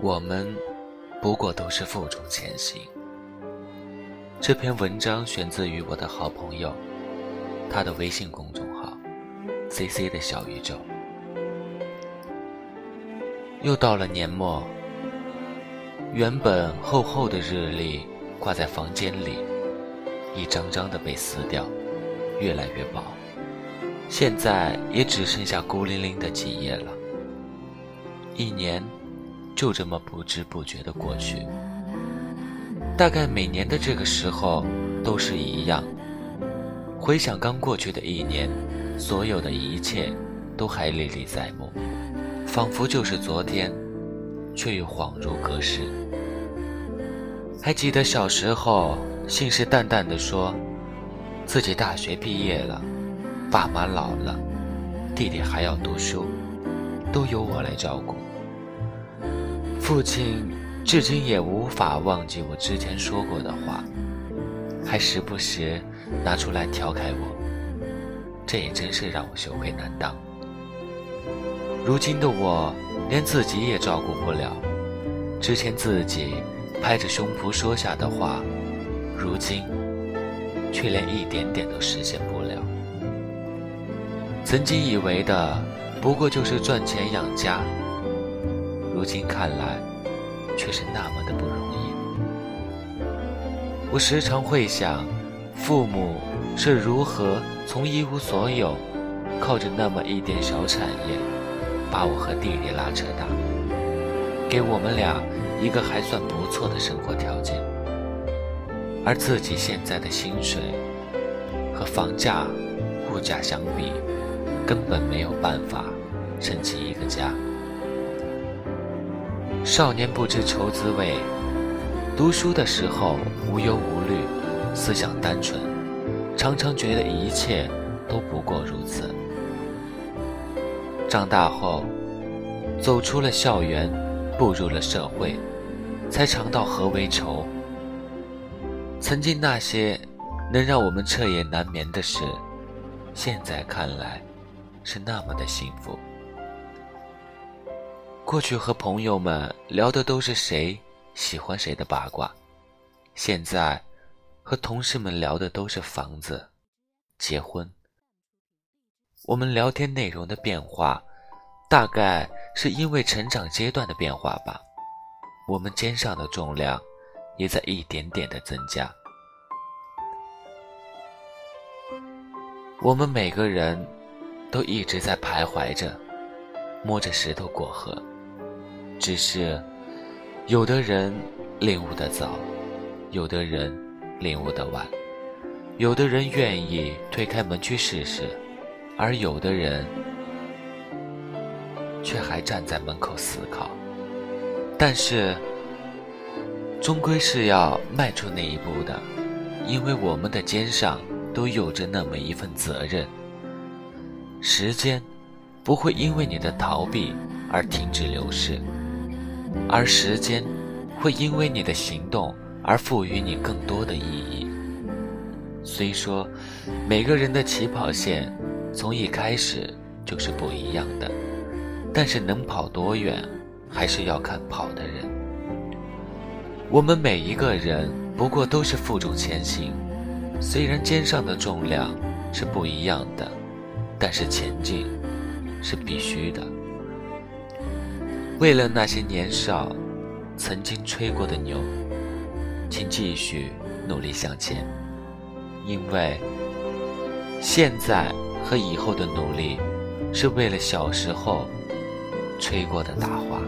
我们不过都是负重前行。这篇文章选自于我的好朋友，他的微信公众号 “C C 的小宇宙”。又到了年末，原本厚厚的日历挂在房间里，一张张的被撕掉，越来越薄，现在也只剩下孤零零的几页了。一年就这么不知不觉的过去，大概每年的这个时候都是一样。回想刚过去的一年，所有的一切都还历历在目。仿佛就是昨天，却又恍如隔世。还记得小时候信誓旦旦地说，自己大学毕业了，爸妈老了，弟弟还要读书，都由我来照顾。父亲至今也无法忘记我之前说过的话，还时不时拿出来调侃我，这也真是让我羞愧难当。如今的我，连自己也照顾不了。之前自己拍着胸脯说下的话，如今却连一点点都实现不了。曾经以为的，不过就是赚钱养家，如今看来，却是那么的不容易。我时常会想，父母是如何从一无所有，靠着那么一点小产业。把我和弟弟拉扯大，给我们俩一个还算不错的生活条件，而自己现在的薪水和房价、物价相比，根本没有办法撑起一个家。少年不知愁滋味，读书的时候无忧无虑，思想单纯，常常觉得一切都不过如此。长大后，走出了校园，步入了社会，才尝到何为愁。曾经那些能让我们彻夜难眠的事，现在看来是那么的幸福。过去和朋友们聊的都是谁喜欢谁的八卦，现在和同事们聊的都是房子、结婚。我们聊天内容的变化，大概是因为成长阶段的变化吧。我们肩上的重量也在一点点的增加。我们每个人都一直在徘徊着，摸着石头过河。只是，有的人领悟的早，有的人领悟的晚，有的人愿意推开门去试试。而有的人却还站在门口思考，但是终归是要迈出那一步的，因为我们的肩上都有着那么一份责任。时间不会因为你的逃避而停止流逝，而时间会因为你的行动而赋予你更多的意义。虽说每个人的起跑线。从一开始就是不一样的，但是能跑多远，还是要看跑的人。我们每一个人不过都是负重前行，虽然肩上的重量是不一样的，但是前进是必须的。为了那些年少曾经吹过的牛，请继续努力向前，因为现在。和以后的努力，是为了小时候吹过的大话。